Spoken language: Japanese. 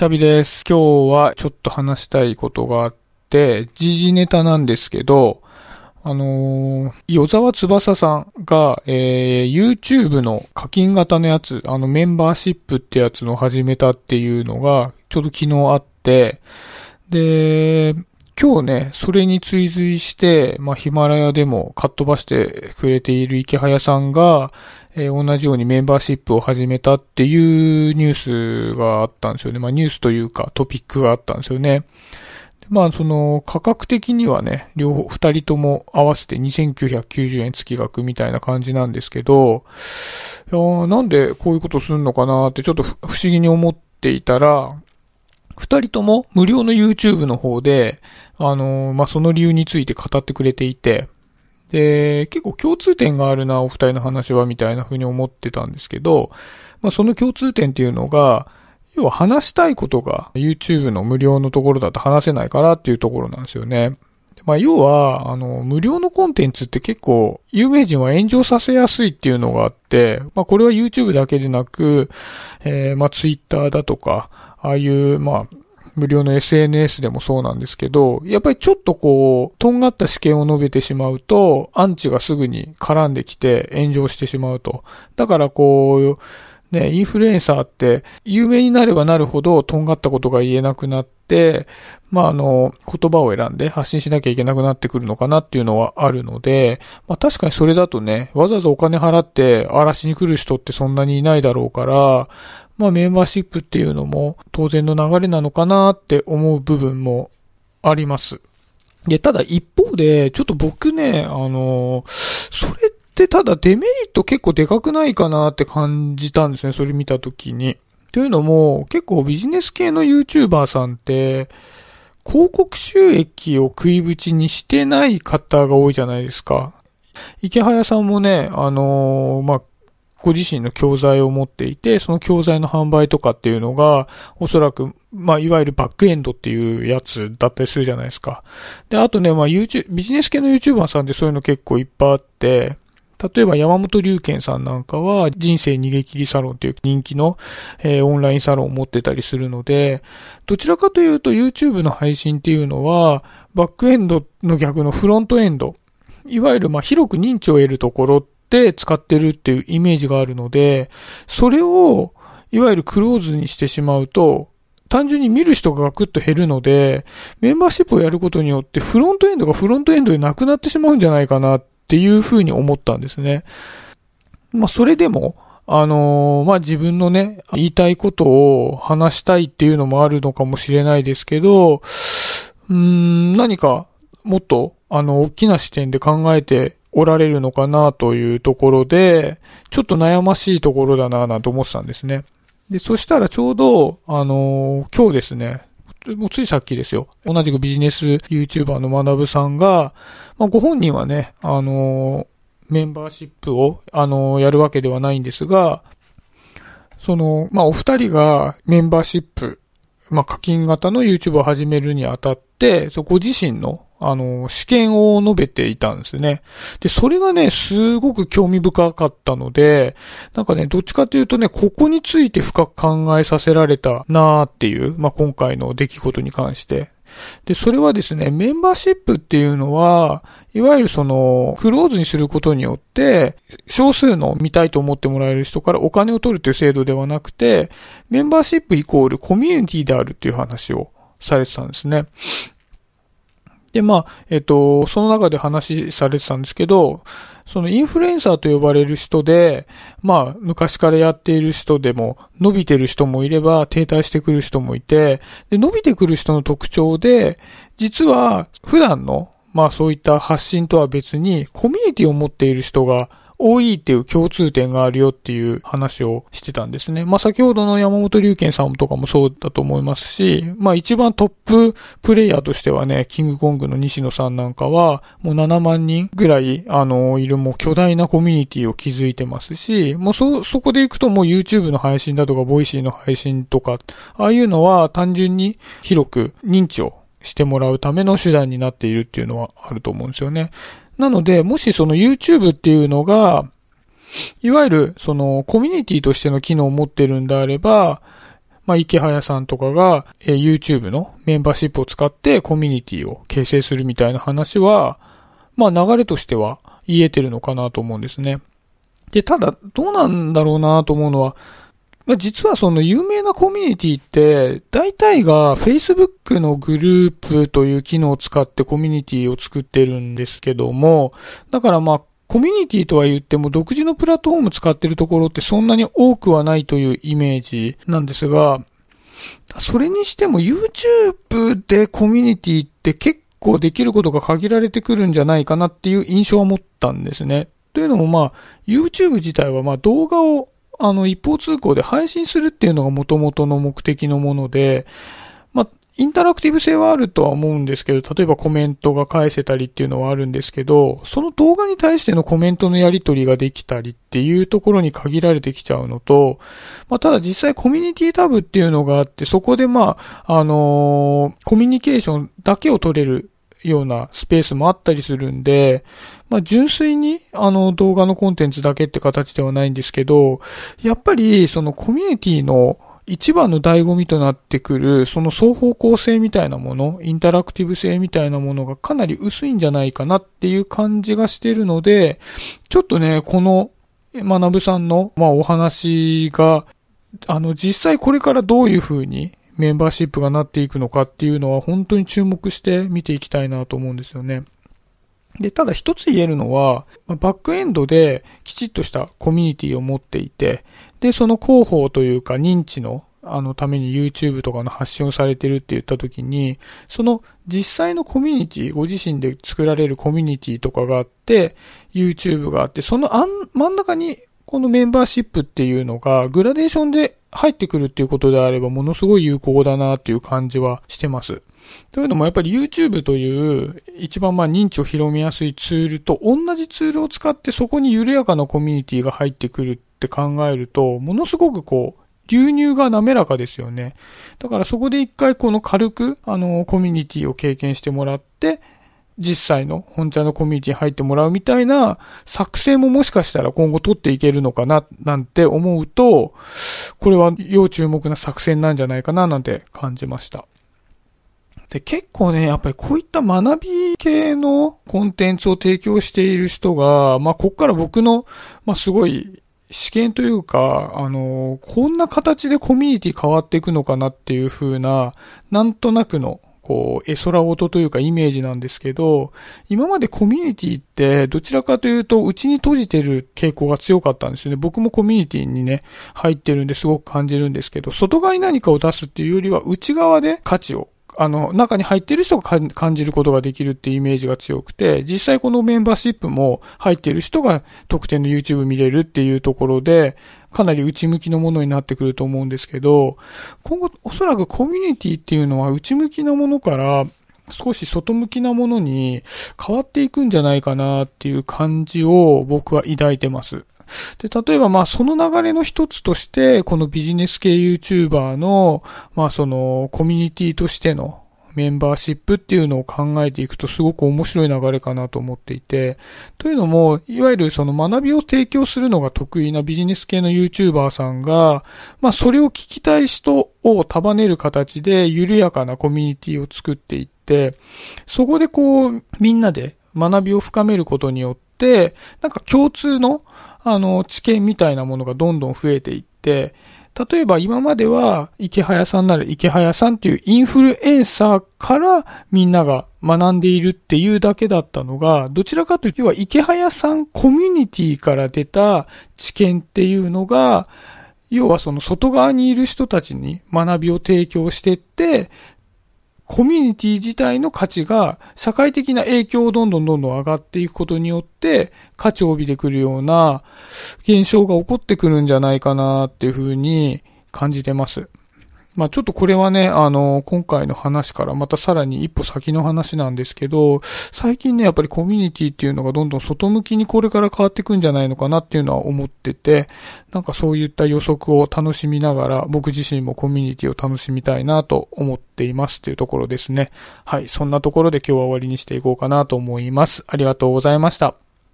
シャビです。今日はちょっと話したいことがあって、時事ネタなんですけど、あのー、与沢翼さんが、えー、YouTube の課金型のやつ、あのメンバーシップってやつの始めたっていうのが、ちょうど昨日あって、で、今日ね、それに追随して、まあ、ヒマラヤでもかっ飛ばしてくれている池早さんが、えー同じようにメンバーシップを始めたっていうニュースがあったんですよね。まあ、ニュースというかトピックがあったんですよね。まあ、その、価格的にはね、両方、二人とも合わせて2990円月額みたいな感じなんですけど、いやなんでこういうことするのかなってちょっと不思議に思っていたら、二人とも無料の YouTube の方で、あのまあ、その理由について語ってくれていて、で、結構共通点があるな、お二人の話は、みたいな風に思ってたんですけど、まあ、その共通点っていうのが、要は話したいことが YouTube の無料のところだと話せないからっていうところなんですよね。まあ、要は、あの、無料のコンテンツって結構、有名人は炎上させやすいっていうのがあって、まあ、これは YouTube だけでなく、えー、まあ、Twitter だとか、ああいう、まあ、無料の SNS でもそうなんですけど、やっぱりちょっとこう、とんがった試験を述べてしまうと、アンチがすぐに絡んできて炎上してしまうと。だからこう、ね、インフルエンサーって、有名になればなるほど、とんがったことが言えなくなって、まあ、あの、言葉を選んで発信しなきゃいけなくなってくるのかなっていうのはあるので、まあ、確かにそれだとね、わざわざお金払って荒らしに来る人ってそんなにいないだろうから、まあ、メンバーシップっていうのも当然の流れなのかなって思う部分もあります。で、ただ一方で、ちょっと僕ね、あの、それってただデメリット結構でかくないかなって感じたんですね、それ見たときに。というのも、結構ビジネス系の YouTuber さんって、広告収益を食いぶちにしてない方が多いじゃないですか。池早さんもね、あのーまあ、ご自身の教材を持っていて、その教材の販売とかっていうのが、おそらく、まあ、いわゆるバックエンドっていうやつだったりするじゃないですか。で、あとね、まあ、YouTube、ビジネス系の YouTuber さんってそういうの結構いっぱいあって、例えば山本龍賢さんなんかは人生逃げ切りサロンっていう人気の、えーオンラインサロンを持ってたりするので、どちらかというと YouTube の配信っていうのは、バックエンドの逆のフロントエンド、いわゆるまあ広く認知を得るところで使ってるっていうイメージがあるので、それをいわゆるクローズにしてしまうと、単純に見る人がガクッと減るので、メンバーシップをやることによってフロントエンドがフロントエンドでなくなってしまうんじゃないかなっっていうふうに思ったんですね。まあそれでも、あのーまあ自分のね、言いたいことを話したいっていうのもあるのかもしれないですけど、うーん、何かもっと、あの、大きな視点で考えておられるのかなというところで、ちょっと悩ましいところだなぁなんて思ってたんですね。で、そしたらちょうど、あのー今日ですね、もうついさっきですよ。同じくビジネス YouTuber の学さんが、まあ、ご本人はね、あのメンバーシップを、あのやるわけではないんですが、その、まあ、お二人がメンバーシップ、まあ、課金型の YouTube を始めるにあたって、そこご自身の、あの、試験を述べていたんですね。で、それがね、すごく興味深かったので、なんかね、どっちかというとね、ここについて深く考えさせられたなーっていう、まあ、今回の出来事に関して。で、それはですね、メンバーシップっていうのは、いわゆるその、クローズにすることによって、少数の見たいと思ってもらえる人からお金を取るという制度ではなくて、メンバーシップイコールコミュニティであるっていう話をされてたんですね。で、まあ、えっと、その中で話されてたんですけど、そのインフルエンサーと呼ばれる人で、まあ、昔からやっている人でも、伸びてる人もいれば、停滞してくる人もいて、で、伸びてくる人の特徴で、実は、普段の、まあそういった発信とは別に、コミュニティを持っている人が多いっていう共通点があるよっていう話をしてたんですね。まあ先ほどの山本龍賢さんとかもそうだと思いますし、まあ一番トッププレイヤーとしてはね、キングコングの西野さんなんかは、もう7万人ぐらい、あの、いるもう巨大なコミュニティを築いてますし、もうそ、そこで行くともう YouTube の配信だとか、ボイシーの配信とか、ああいうのは単純に広く認知をしてもらうための手段になっているっていうのはあると思うんですよね。なので、もしその YouTube っていうのが、いわゆるそのコミュニティとしての機能を持ってるんであれば、まあ、池早さんとかが、え、YouTube のメンバーシップを使ってコミュニティを形成するみたいな話は、まあ、流れとしては言えてるのかなと思うんですね。で、ただ、どうなんだろうなと思うのは、実はその有名なコミュニティって、大体が Facebook のグループという機能を使ってコミュニティを作ってるんですけども、だからまあ、コミュニティとは言っても独自のプラットフォーム使ってるところってそんなに多くはないというイメージなんですが、それにしても YouTube でコミュニティって結構できることが限られてくるんじゃないかなっていう印象は持ったんですね。というのもまあ、YouTube 自体はまあ動画をあの一方通行で配信するっていうのが元々の目的のもので、まあ、インタラクティブ性はあるとは思うんですけど、例えばコメントが返せたりっていうのはあるんですけど、その動画に対してのコメントのやり取りができたりっていうところに限られてきちゃうのと、まあ、ただ実際コミュニティタブっていうのがあって、そこでまあ、あのー、コミュニケーションだけを取れるようなスペースもあったりするんで、まあ、純粋に、あの、動画のコンテンツだけって形ではないんですけど、やっぱり、そのコミュニティの一番の醍醐味となってくる、その双方向性みたいなもの、インタラクティブ性みたいなものがかなり薄いんじゃないかなっていう感じがしてるので、ちょっとね、この、学さんの、まあ、お話が、あの、実際これからどういう風にメンバーシップがなっていくのかっていうのは本当に注目して見ていきたいなと思うんですよね。で、ただ一つ言えるのは、バックエンドできちっとしたコミュニティを持っていて、で、その広報というか認知のあのために YouTube とかの発信をされてるって言った時に、その実際のコミュニティ、ご自身で作られるコミュニティとかがあって、YouTube があって、その真ん中にこのメンバーシップっていうのがグラデーションで入ってくるっていうことであればものすごい有効だなっていう感じはしてます。というのもやっぱり YouTube という一番まあ認知を広めやすいツールと同じツールを使ってそこに緩やかなコミュニティが入ってくるって考えるとものすごくこう流入が滑らかですよね。だからそこで一回この軽くあのコミュニティを経験してもらって実際の本茶のコミュニティ入ってもらうみたいな作成ももしかしたら今後取っていけるのかななんて思うと、これは要注目な作戦なんじゃないかななんて感じました。で、結構ね、やっぱりこういった学び系のコンテンツを提供している人が、まあ、こっから僕の、まあ、すごい試験というか、あの、こんな形でコミュニティ変わっていくのかなっていう風な、なんとなくのこう、絵空音というかイメージなんですけど、今までコミュニティってどちらかというとうちに閉じてる傾向が強かったんですよね。僕もコミュニティにね、入ってるんですごく感じるんですけど、外側に何かを出すっていうよりは内側で価値をあの、中に入ってる人が感じることができるっていうイメージが強くて、実際このメンバーシップも入ってる人が特典の YouTube 見れるっていうところで、かなり内向きのものになってくると思うんですけど、今後おそらくコミュニティっていうのは内向きなものから少し外向きなものに変わっていくんじゃないかなっていう感じを僕は抱いてます。で、例えばまあその流れの一つとして、このビジネス系 YouTuber の、まあそのコミュニティとしてのメンバーシップっていうのを考えていくとすごく面白い流れかなと思っていて、というのも、いわゆるその学びを提供するのが得意なビジネス系の YouTuber さんが、まあそれを聞きたい人を束ねる形で緩やかなコミュニティを作っていって、そこでこうみんなで学びを深めることによって、なんか共通のあの、知見みたいなものがどんどん増えていって、例えば今までは池早さんなら池早さんっていうインフルエンサーからみんなが学んでいるっていうだけだったのが、どちらかというと要は池早さんコミュニティから出た知見っていうのが、要はその外側にいる人たちに学びを提供してって、コミュニティ自体の価値が社会的な影響をどんどんどんどん上がっていくことによって価値を帯びてくるような現象が起こってくるんじゃないかなっていうふうに感じてます。まあちょっとこれはね、あの、今回の話からまたさらに一歩先の話なんですけど、最近ね、やっぱりコミュニティっていうのがどんどん外向きにこれから変わっていくんじゃないのかなっていうのは思ってて、なんかそういった予測を楽しみながら、僕自身もコミュニティを楽しみたいなと思っていますっていうところですね。はい、そんなところで今日は終わりにしていこうかなと思います。ありがとうございました。